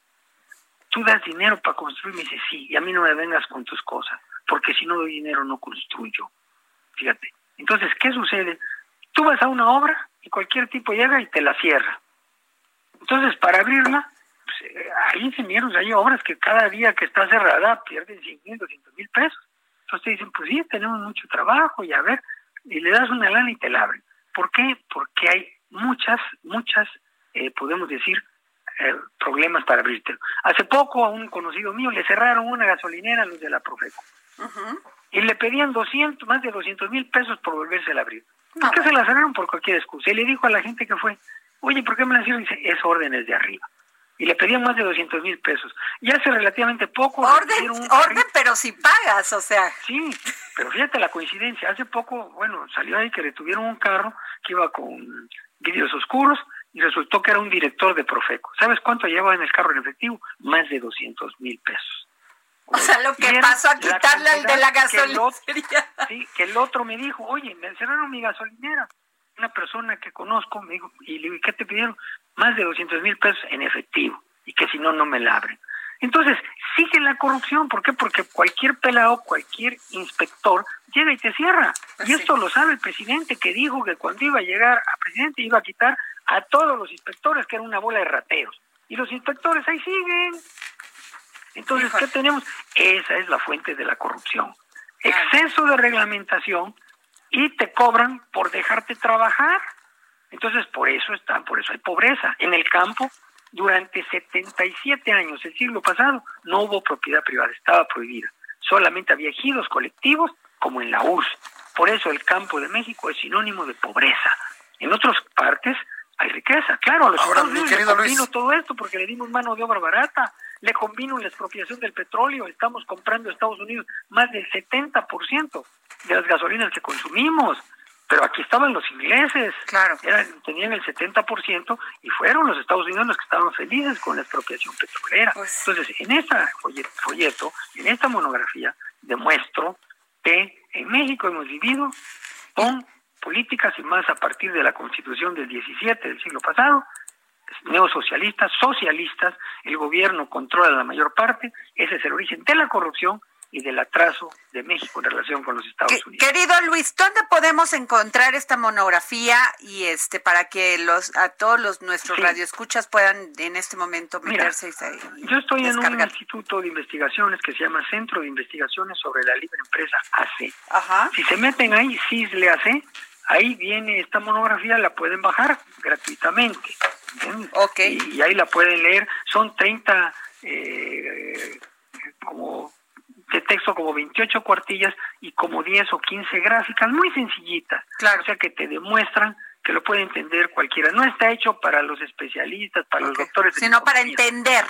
tú das dinero para construir, me dice, sí, y a mí no me vengas con tus cosas, porque si no doy dinero no construyo. Fíjate. Entonces, ¿qué sucede? Tú vas a una obra y cualquier tipo llega y te la cierra. Entonces, para abrirla, pues, eh, hay ingenieros, hay obras que cada día que está cerrada pierden 100 mil, 200 mil pesos. Entonces te dicen, pues sí, tenemos mucho trabajo y a ver, y le das una lana y te la abren. ¿Por qué? Porque hay muchas, muchas, eh, podemos decir, eh, problemas para abrirte. Hace poco a un conocido mío le cerraron una gasolinera a los de la Profeco. Y le pedían 200, más de 200 mil pesos por volverse a abrir. ¿Por qué se la cerraron? Por cualquier excusa. Y le dijo a la gente que fue, oye, ¿por qué me la hicieron? Dice, es órdenes de arriba. Y le pedían más de 200 mil pesos. Y hace relativamente poco... Orden, orden pero si pagas, o sea. Sí, Pero fíjate la coincidencia, hace poco, bueno, salió ahí que detuvieron un carro que iba con vidrios oscuros y resultó que era un director de Profeco. ¿Sabes cuánto llevaba en el carro en efectivo? Más de 200 mil pesos. O sea, lo que pasó a quitarle al de la gasolina. sí, que el otro me dijo, oye, me encerraron mi gasolinera. Una persona que conozco me dijo, y ¿qué te pidieron? Más de 200 mil pesos en efectivo, y que si no, no me la abren. Entonces, sigue la corrupción. ¿Por qué? Porque cualquier pelado, cualquier inspector llega y te cierra. Y esto lo sabe el presidente que dijo que cuando iba a llegar a presidente iba a quitar a todos los inspectores, que era una bola de rateros. Y los inspectores ahí siguen. Entonces, ¿qué tenemos? Esa es la fuente de la corrupción. Exceso de reglamentación y te cobran por dejarte trabajar. Entonces, por eso están, por eso hay pobreza. En el campo, durante 77 años, el siglo pasado, no hubo propiedad privada, estaba prohibida. Solamente había ejidos colectivos, como en la URSS. Por eso el campo de México es sinónimo de pobreza. En otras partes hay riqueza. Claro, a los Ahora, Estados todo esto porque le dimos mano de obra barata le convino la expropiación del petróleo. Estamos comprando en Estados Unidos más del 70% de las gasolinas que consumimos. Pero aquí estaban los ingleses, claro. tenían el 70% y fueron los Estados Unidos los que estaban felices con la expropiación petrolera. Pues Entonces, en este folleto, en esta monografía, demuestro que en México hemos vivido con políticas y más a partir de la constitución del 17 del siglo pasado, neosocialistas, socialistas, el gobierno controla la mayor parte, ese es el origen de la corrupción y del atraso de México en relación con los Estados Unidos. Querido Luis, ¿dónde podemos encontrar esta monografía y este para que los a todos los nuestros radioescuchas puedan en este momento meterse y Yo estoy en un instituto de investigaciones que se llama Centro de Investigaciones sobre la Libre Empresa AC. Ajá. Si se meten ahí, CISLE AC, ahí viene esta monografía, la pueden bajar gratuitamente. Okay. Y, ahí la pueden leer. Son 30, eh, como de texto, como 28 cuartillas y como 10 o 15 gráficas, muy sencillitas. Claro. O sea, que te demuestran que lo puede entender cualquiera. No está hecho para los especialistas, para los doctores. Sino para entender.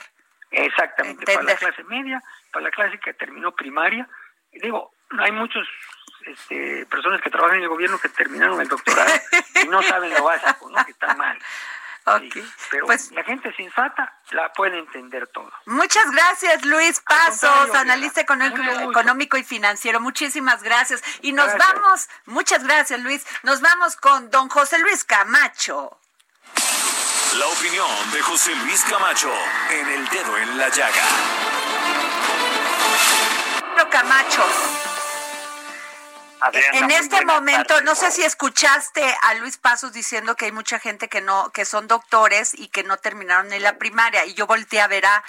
Exactamente, para la clase media, para la clase que terminó primaria. Digo, hay muchos este, personas que trabajan en el gobierno que terminaron el doctorado y no saben lo básico, ¿no? que está mal. Pero pues, la gente sensata la puede entender todo. Muchas gracias, Luis Pasos, analista económico, y financiero. Muchísimas gracias. Y nos vamos, muchas gracias, Luis. Nos vamos con don José Luis Camacho. La opinión de José Luis Camacho en el dedo en la llaga. Camacho en este momento, no sé si escuchaste a Luis Pasos diciendo que hay mucha gente que no, que son doctores y que no terminaron en la primaria, y yo volteé a ver a,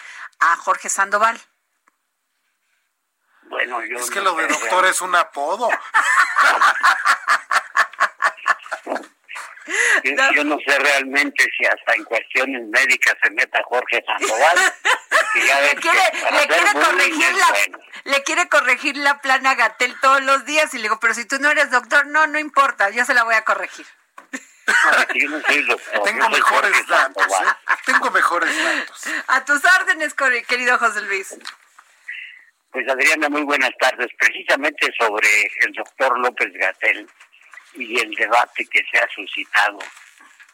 Jorge Sandoval. Bueno, yo es que lo de doctor es un apodo. Yo no. sé realmente si hasta en cuestiones médicas se meta Jorge Sandoval. le, quiere, corregir la, le quiere corregir la plana Gatel todos los días y le digo, pero si tú no eres doctor, no, no importa, yo se la voy a corregir. Tengo mejores datos. ¿eh? Tengo mejores datos. A tus órdenes, querido José Luis. Pues Adriana, muy buenas tardes. Precisamente sobre el doctor López Gatel y el debate que se ha suscitado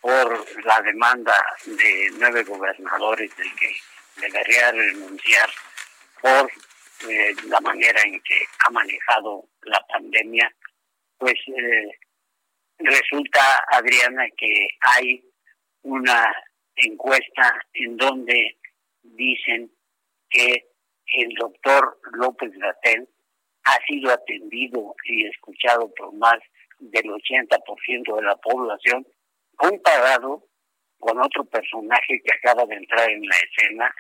por la demanda de nueve gobernadores del que debería renunciar por eh, la manera en que ha manejado la pandemia, pues eh, resulta, Adriana, que hay una encuesta en donde dicen que el doctor López Gatel ha sido atendido y escuchado por más del 80% de la población, comparado con otro personaje que acaba de entrar en la escena,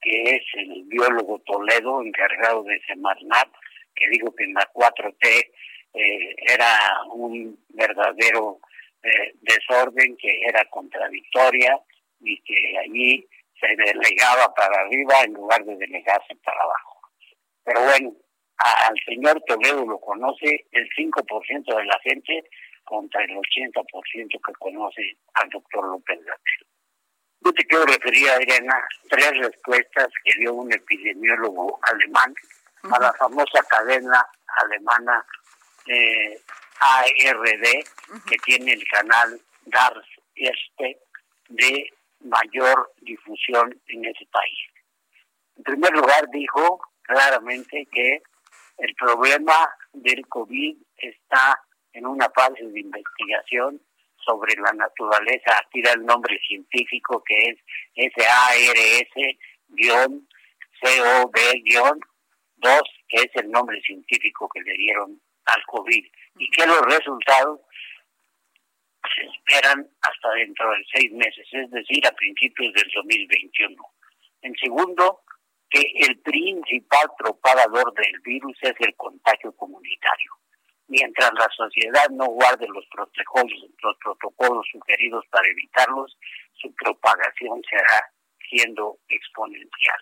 que es el biólogo Toledo, encargado de Semarnat, que digo que en la 4T eh, era un verdadero eh, desorden, que era contradictoria y que allí se delegaba para arriba en lugar de delegarse para abajo. Pero bueno, al señor Toledo lo conoce el 5% de la gente contra el 80% que conoce al doctor López Gatel. Yo te quiero referir, Adriana, tres respuestas que dio un epidemiólogo alemán a la famosa cadena alemana eh, ARD, que tiene el canal DARS este de mayor difusión en ese país. En primer lugar, dijo claramente que el problema del COVID está en una fase de investigación sobre la naturaleza, aquí da el nombre científico que es SARS-CoV-2, que es el nombre científico que le dieron al COVID, y que los resultados se esperan hasta dentro de seis meses, es decir, a principios del 2021. En segundo, que el principal propagador del virus es el contagio comunitario. Mientras la sociedad no guarde los protocolos, los protocolos sugeridos para evitarlos, su propagación será siendo exponencial.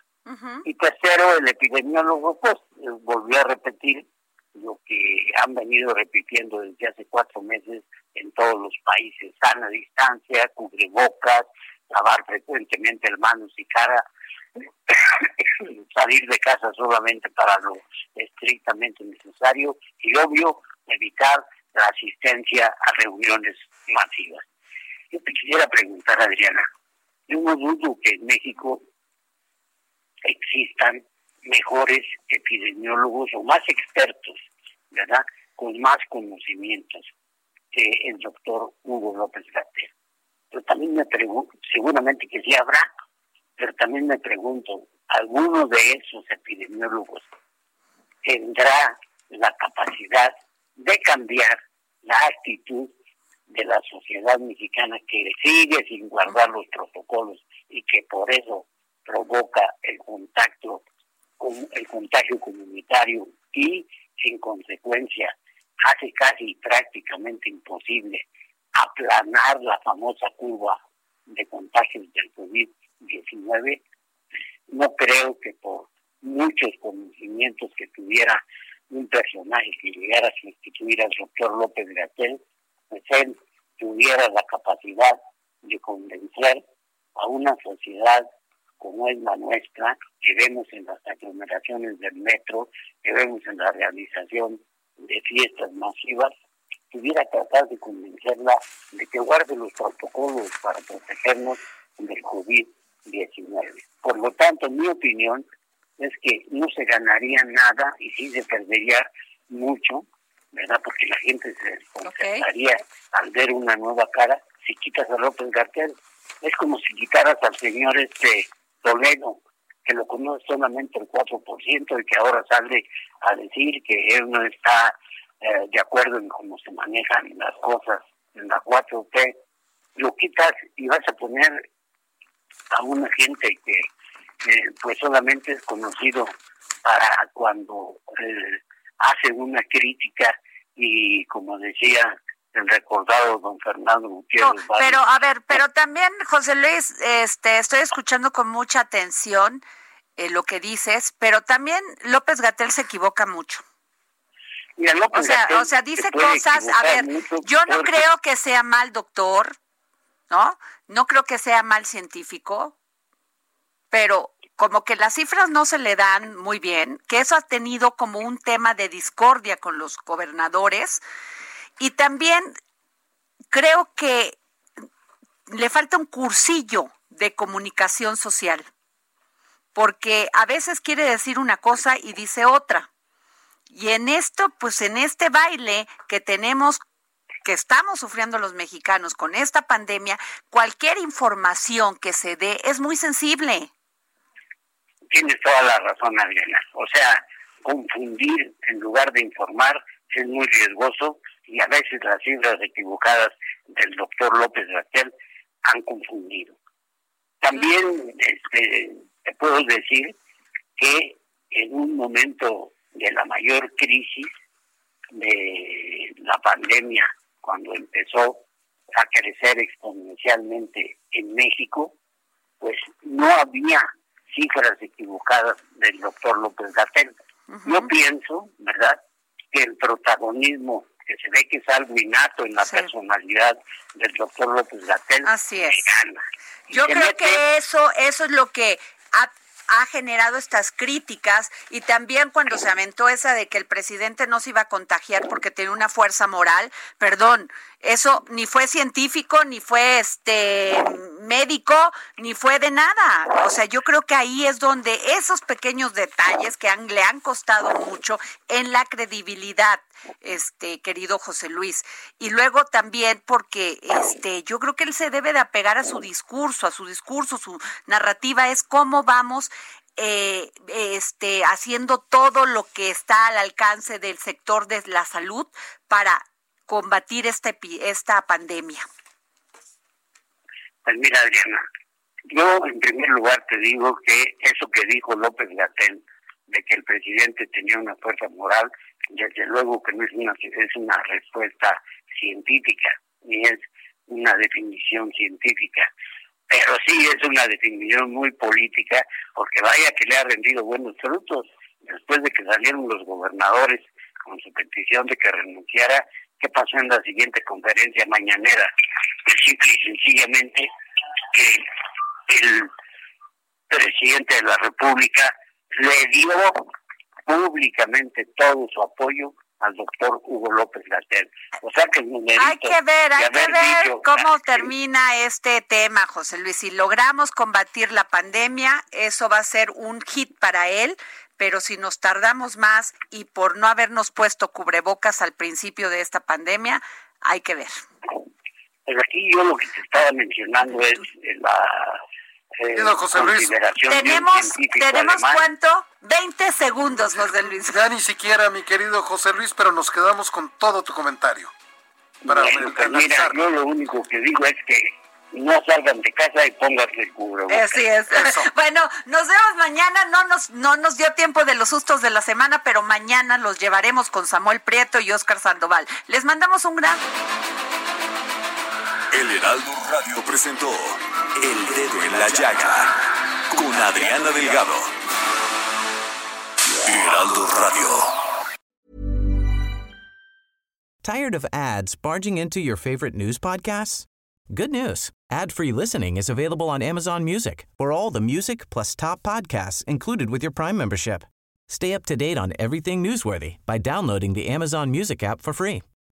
Y tercero, el epidemiólogo pues volvió a repetir lo que han venido repitiendo desde hace cuatro meses en todos los países, sana distancia, cubrebocas, lavar frecuentemente el manos y cara, salir de casa solamente para lo estrictamente necesario y obvio evitar la asistencia a reuniones masivas. Yo te quisiera preguntar, Adriana, yo no dudo que en México existan mejores epidemiólogos o más expertos, ¿verdad? Con más conocimientos que el doctor Hugo López Gatel. Pero también me pregunto, seguramente que sí habrá, pero también me pregunto, ¿alguno de esos epidemiólogos tendrá la capacidad de cambiar la actitud de la sociedad mexicana que sigue sin guardar los protocolos y que por eso provoca el contacto el contagio comunitario y en consecuencia hace casi prácticamente imposible aplanar la famosa curva de contagios del COVID-19, no creo que por muchos conocimientos que tuviera un personaje que llegara a sustituir al doctor López Gatel, pues él tuviera la capacidad de convencer a una sociedad como es la nuestra, que vemos en las aglomeraciones del metro, que vemos en la realización de fiestas masivas, pudiera tratar de convencerla de que guarde los protocolos para protegernos del COVID-19. Por lo tanto, mi opinión es que no se ganaría nada y sí se perdería mucho, ¿verdad? Porque la gente se desconcertaría al ver una nueva cara si quitas a López Gartel. Es como si quitaras al señor este Toledo, que lo conoce solamente el 4% y que ahora sale a decir que él no está eh, de acuerdo en cómo se manejan las cosas en la 4T, lo quitas y vas a poner a una gente que pues solamente es conocido para cuando eh, hace una crítica y como decía el recordado don Fernando Gutiérrez. pero a ver, pero también José Luis, este, estoy escuchando con mucha atención eh, lo que dices, pero también López Gatel se equivoca mucho. o sea, o sea, dice cosas, a ver, yo no creo que sea mal doctor, ¿no? No creo que sea mal científico, pero como que las cifras no se le dan muy bien, que eso ha tenido como un tema de discordia con los gobernadores y también creo que le falta un cursillo de comunicación social, porque a veces quiere decir una cosa y dice otra. Y en esto, pues en este baile que tenemos que estamos sufriendo los mexicanos con esta pandemia, cualquier información que se dé es muy sensible. Tienes toda la razón, Adriana. O sea, confundir en lugar de informar es muy riesgoso y a veces las cifras equivocadas del doctor López Raquel han confundido. También este, te puedo decir que en un momento de la mayor crisis de la pandemia, cuando empezó a crecer exponencialmente en México, pues no había cifras equivocadas del doctor López Gatel. Yo pienso, ¿verdad?, que el protagonismo que se ve que es algo innato en la personalidad del doctor López Gatel. Así es. Yo creo que eso, eso es lo que ha, generado estas críticas y también cuando se aventó esa de que el presidente no se iba a contagiar porque tenía una fuerza moral, perdón, eso ni fue científico, ni fue este médico, ni fue de nada. O sea, yo creo que ahí es donde esos pequeños detalles que le han costado mucho en la credibilidad, este querido José Luis. Y luego también porque este yo creo que él se debe de apegar a su discurso, a su discurso, su narrativa es cómo vamos eh, este, haciendo todo lo que está al alcance del sector de la salud para combatir esta, esta pandemia? Pues mira, Adriana, yo en primer lugar te digo que eso que dijo López Gatel, de que el presidente tenía una fuerza moral, desde luego que no es una, es una respuesta científica, ni es una definición científica, pero sí es una definición muy política, porque vaya que le ha rendido buenos frutos después de que salieron los gobernadores con su petición de que renunciara, ¿Qué pasó en la siguiente conferencia mañanera? Simple y sencillamente que el presidente de la República le dio públicamente todo su apoyo al doctor Hugo López Gatel. O sea que hay que ver, hay que ver cómo termina este tema, José Luis. Si logramos combatir la pandemia, eso va a ser un hit para él pero si nos tardamos más y por no habernos puesto cubrebocas al principio de esta pandemia, hay que ver. Pero aquí yo lo que te estaba mencionando es la eh, José Luis. Tenemos, ¿tenemos cuánto? 20 segundos, José Luis. Ya ni siquiera, mi querido José Luis, pero nos quedamos con todo tu comentario. Para pues mira, yo lo único que digo es que no salgan de casa y pónganse el cubrebocas. Así es. bueno, nos vemos mañana. No nos, no nos dio tiempo de los sustos de la semana, pero mañana los llevaremos con Samuel Prieto y Oscar Sandoval. Les mandamos un gran. El Heraldo Radio presentó El Dedo en la Llaga con Adriana Delgado. Heraldo Radio. ¿Tired of ads barging into your favorite news podcasts? Good news. Ad-free listening is available on Amazon Music for all the music plus top podcasts included with your Prime membership. Stay up to date on everything newsworthy by downloading the Amazon Music app for free